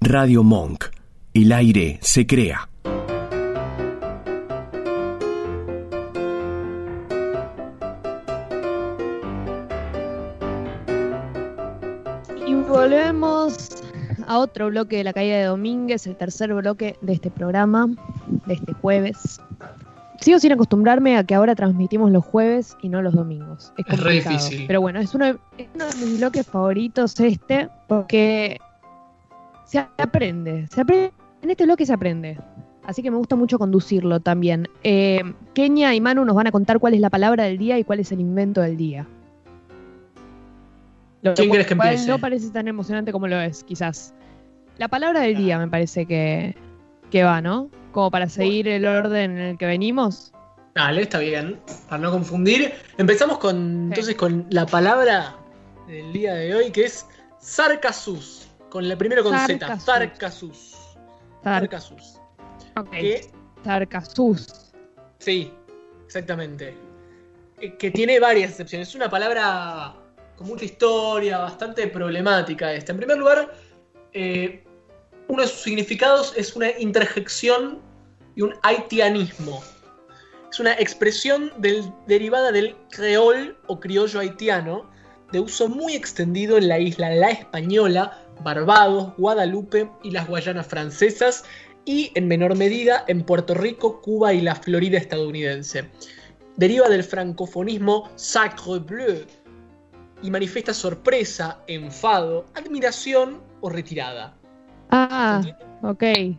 Radio Monk. El aire se crea. Y volvemos a otro bloque de la caída de Domínguez, el tercer bloque de este programa, de este jueves. Sigo sin acostumbrarme a que ahora transmitimos los jueves y no los domingos. Es, Es re complicado. difícil. Pero bueno, es uno, de, es uno de mis bloques favoritos este, porque se aprende, se aprende. En este bloque se aprende. Así que me gusta mucho conducirlo también. Eh, Kenia y Manu nos van a contar cuál es la palabra del día y cuál es el invento del día. Lo ¿Quién querés que empiece? No parece tan emocionante como lo es, quizás. La palabra del día me parece que, que va, ¿no? Como para seguir el orden en el que venimos. Dale, está bien. Para no confundir. Empezamos con entonces con la palabra del día de hoy, que es Sarcasus. Con la primero con Z. Sarcasus. Sarcasus. Ok. Que, Sarcasus. sí, exactamente. Eh, Que tiene varias excepciones. Es una palabra con mucha historia, bastante problemática esta. En primer lugar, eh, uno de sus significados es una interjección y un haitianismo. Es una expresión del- derivada del creol o criollo haitiano, de uso muy extendido en la isla La Española, Barbados, Guadalupe y las Guayanas francesas, y en menor medida en Puerto Rico, Cuba y la Florida estadounidense. Deriva del francofonismo sacre bleu y manifiesta sorpresa, enfado, admiración o retirada. Ah, ok. Es,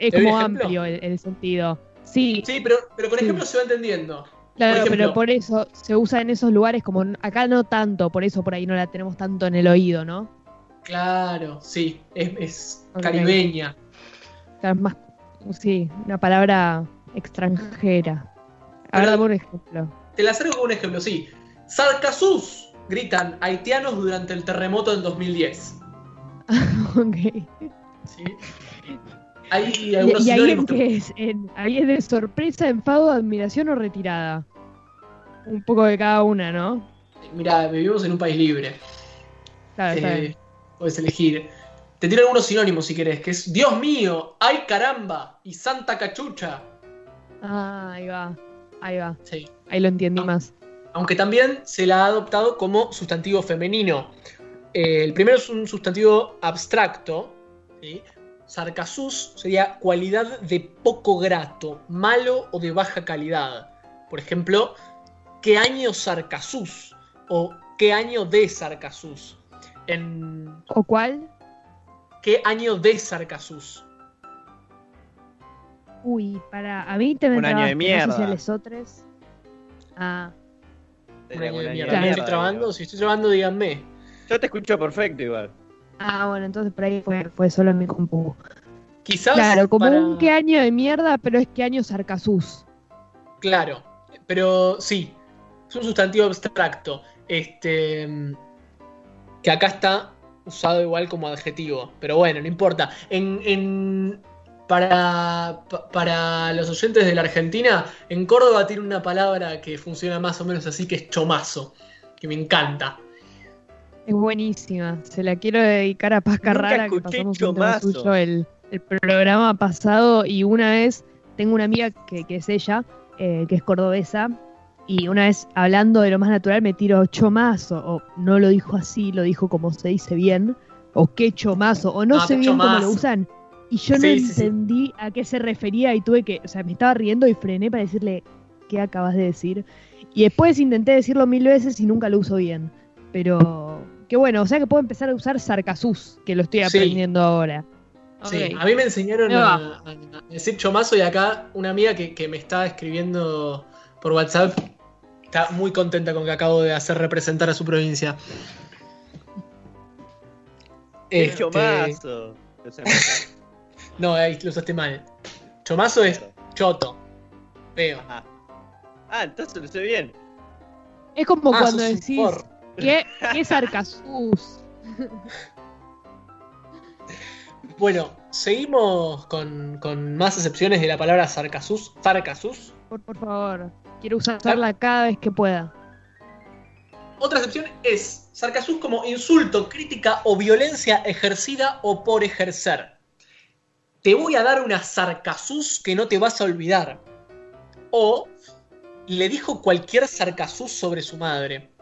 es ¿Te doy un como ejemplo? amplio el, el sentido. Sí, Sí, pero, pero con Sí. ejemplos se va entendiendo. claro, por pero ejemplo- por eso se usa en esos lugares como acá no tanto, por eso por ahí no la tenemos tanto en el oído, ¿no? Claro, sí, es, caribeña. Es más, sí, una palabra extranjera. A ver, Pero- dame un ejemplo. Te la acerco con un ejemplo, sí. Sarcasus, gritan haitianos durante el terremoto en 2010. ok. ¿sí? Hay ¿Y, algunos y ahí en que- es? En- ahí es de sorpresa, enfado, admiración o retirada. Un poco de cada una, ¿no? Mira, vivimos en un país libre. Claro, Eh. Puedes elegir. Te tiro algunos sinónimos si querés, que es Dios mío, ay caramba y Santa Cachucha. Ah, ahí va. Ahí va. Sí. Ahí lo entendí Ah. más. Aunque también se la ha adoptado como sustantivo femenino. Eh, el primero es un sustantivo abstracto. ¿sí? Sarcasus sería cualidad de poco grato, malo o de baja calidad. Por ejemplo, ¿qué año Sarcasus? O ¿qué año de Sarcasus? En ¿O cuál? ¿Qué año de Sarcasus? Uy, para. A mí te me Un año de No sé si mierda. otros. Ah, Un año de Una mierda. Claro. ¿Estoy trabando? Si estoy trabando, díganme. Yo te escucho perfecto igual. ah, bueno, entonces por ahí fue, fue solo en mi compu. Quizás. Claro, como para- un qué año de mierda, pero es qué año sarcasús. Claro, pero sí, es un sustantivo abstracto. Este. Que acá está usado igual como adjetivo. Pero bueno, no importa. En. en- para, pa- para los oyentes de la Argentina, en Córdoba tiene una palabra que funciona más o menos así, que es chomazo. Que me encanta. Es buenísima. Se la quiero dedicar a Paz Carrara, que pasamos suyo el, el programa pasado. Y una vez tengo una amiga que, que es ella, eh, que es cordobesa. Y una vez hablando de lo más natural me tiro chomazo. O no lo dijo así, lo dijo como se dice bien. O qué chomazo. O no sé bien cómo lo usan. Y yo no Sí, sí, sí. entendí a qué se refería y tuve que, o sea, me estaba riendo y frené para decirle, ¿qué acabas de decir? Y después intenté decirlo mil veces y nunca lo uso bien. Pero, qué bueno, o sea que puedo empezar a usar sarcasús, que lo estoy Sí. aprendiendo ahora. Sí, a mí me enseñaron a decir chomazo y acá una amiga que, que me está escribiendo por WhatsApp está muy contenta con que acabo de hacer representar a su provincia. ¡Qué Este, chomazo! No, ahí lo usaste mal. Chomazo es choto. Veo. Ajá. Ah, entonces lo sé bien. Es como Ah, cuando decís. ¿qué, qué sarcasús? Bueno, seguimos con, con más excepciones de la palabra sarcasus. Sarcasus. Por, por favor, quiero usarla cada vez que pueda. Otra excepción es sarcasus como insulto, crítica o violencia ejercida o por ejercer. te voy a dar una sarcasús que no te vas a olvidar. O le dijo cualquier sarcasús sobre su madre.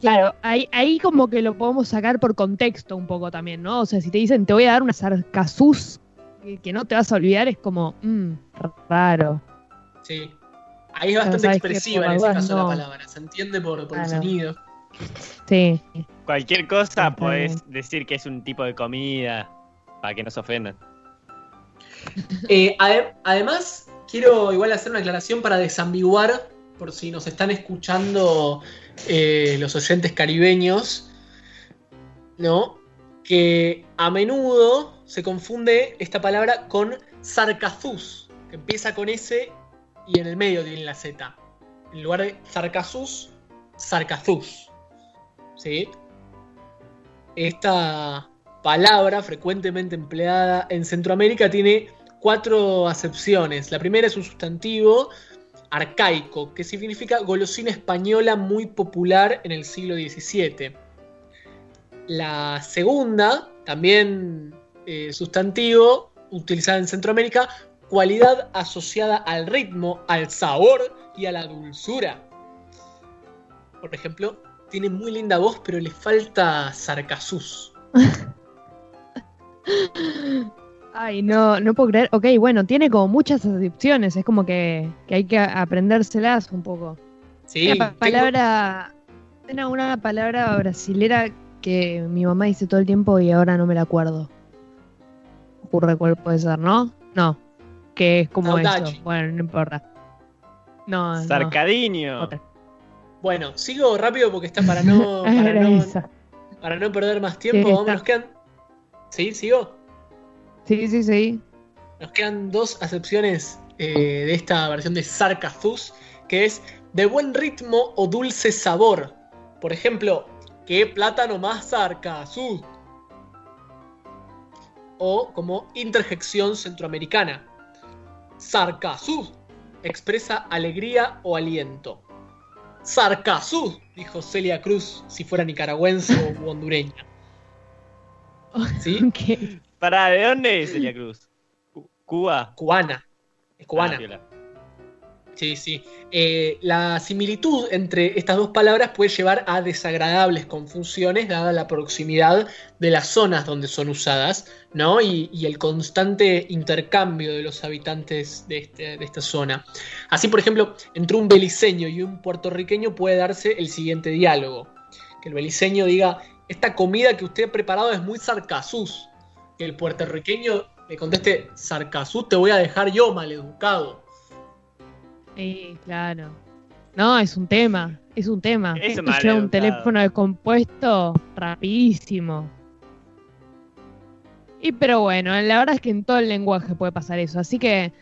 Claro, ahí, ahí como que lo podemos sacar por contexto un poco también, ¿no? O sea, si te dicen te voy a dar una sarcasús que, que no te vas a olvidar, es como, mmm, raro. Sí. Ahí es bastante expresiva en ese caso dudas, la no. palabra. Se entiende por, por el sonido. Sí. Cualquier cosa podés decir que es un tipo de comida para que no se ofendan. Eh, ade- además, quiero igual hacer una aclaración para desambiguar, por si nos están escuchando eh, los oyentes caribeños, ¿no? Que a menudo se confunde esta palabra con sarcazús, que empieza con S y en el medio tiene la Z. En lugar de sarcazús, sarcazús. ¿Sí? Esta palabra frecuentemente empleada en Centroamérica tiene cuatro acepciones. La primera es un sustantivo arcaico, que significa golosina española muy popular en el siglo XVII. La segunda, también eh, sustantivo, utilizada en Centroamérica, cualidad asociada al ritmo, al sabor y a la dulzura. Por ejemplo, tiene muy linda voz, pero le falta sarcasús. Ay, no, no puedo creer. Ok, bueno, tiene como muchas acepciones, es como que, que hay que aprendérselas un poco. Sí, Una pa- tengo- palabra, una, una palabra brasilera que mi mamá dice todo el tiempo y ahora no me la acuerdo. Ocurre cuál puede ser, ¿no? No, que es como eso. Bueno, no importa. No, no. Sarcadiño. Bueno, sigo rápido porque está para no, para no, esa. para no perder más tiempo. Sí, Vamos, está. nos quedan. ¿Sí? ¿Sigo? Sí, sí, sí. Nos quedan dos acepciones eh, de esta versión de Sarcazús, que es de buen ritmo o dulce sabor. Por ejemplo, ¿qué plátano más Sarcazús? O como interjección centroamericana. Sarcazús expresa alegría o aliento. Sarcazús, dijo Celia Cruz, si fuera nicaragüense o hondureña. ¿Sí? Ok. ¿Para de dónde es Celia Cruz? Cu- Cuba. Cubana. Es cubana. Ah. Sí, sí. Eh, la similitud entre estas dos palabras puede llevar a desagradables confusiones dada la proximidad de las zonas donde son usadas, ¿no? Y, y el constante intercambio de los habitantes de, este- de esta zona. Así, por ejemplo, entre un beliceño y un puertorriqueño puede darse el siguiente diálogo. Que el beliceño diga, esta comida que usted ha preparado es muy sarcasús. Que el puertorriqueño le conteste, sarcasús te voy a dejar yo, maleducado. Sí, claro. No, es un tema, es un tema. Es Esto un teléfono descompuesto rapidísimo. Y pero bueno, la verdad es que en todo el lenguaje puede pasar eso, así que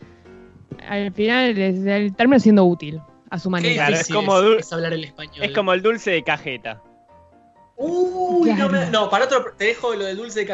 al final el termina siendo útil a su manera. Claro, es como es, hablar el español. Es como el dulce de cajeta. Uy, no, me- no, para otro, te dejo lo de dulce de